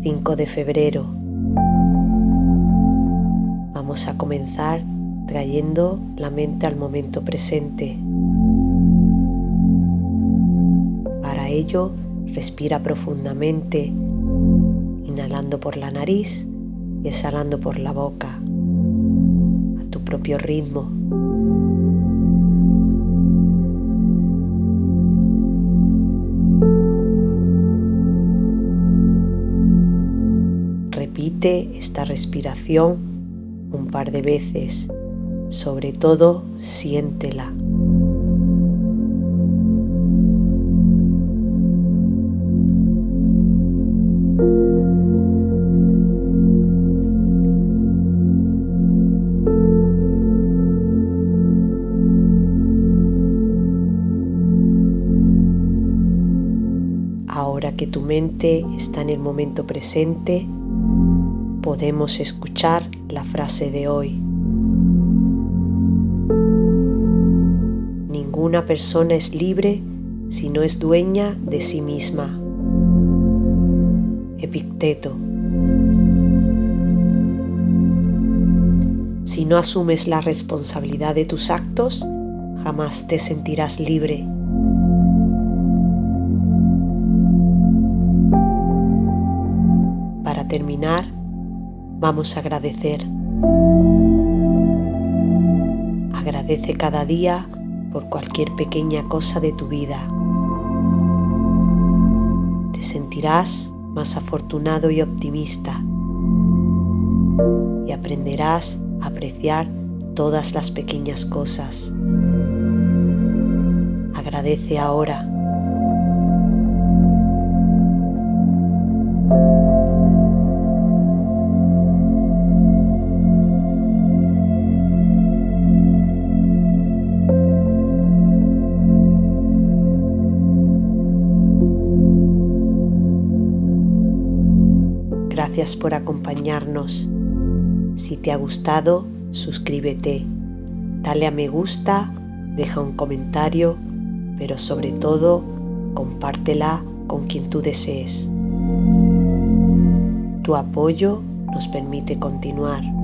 5 de febrero. Vamos a comenzar trayendo la mente al momento presente. Para ello, respira profundamente, inhalando por la nariz y exhalando por la boca, a tu propio ritmo. Repite esta respiración un par de veces, sobre todo siéntela. Ahora que tu mente está en el momento presente, podemos escuchar la frase de hoy. Ninguna persona es libre si no es dueña de sí misma. Epicteto. Si no asumes la responsabilidad de tus actos, jamás te sentirás libre. Para terminar, vamos a agradecer. Agradece cada día por cualquier pequeña cosa de tu vida. Te sentirás más afortunado y optimista y aprenderás a apreciar todas las pequeñas cosas. Agradece ahora. Gracias por acompañarnos. Si te ha gustado, suscríbete, dale a me gusta, deja un comentario, pero sobre todo, compártela con quien tú desees. Tu apoyo nos permite continuar.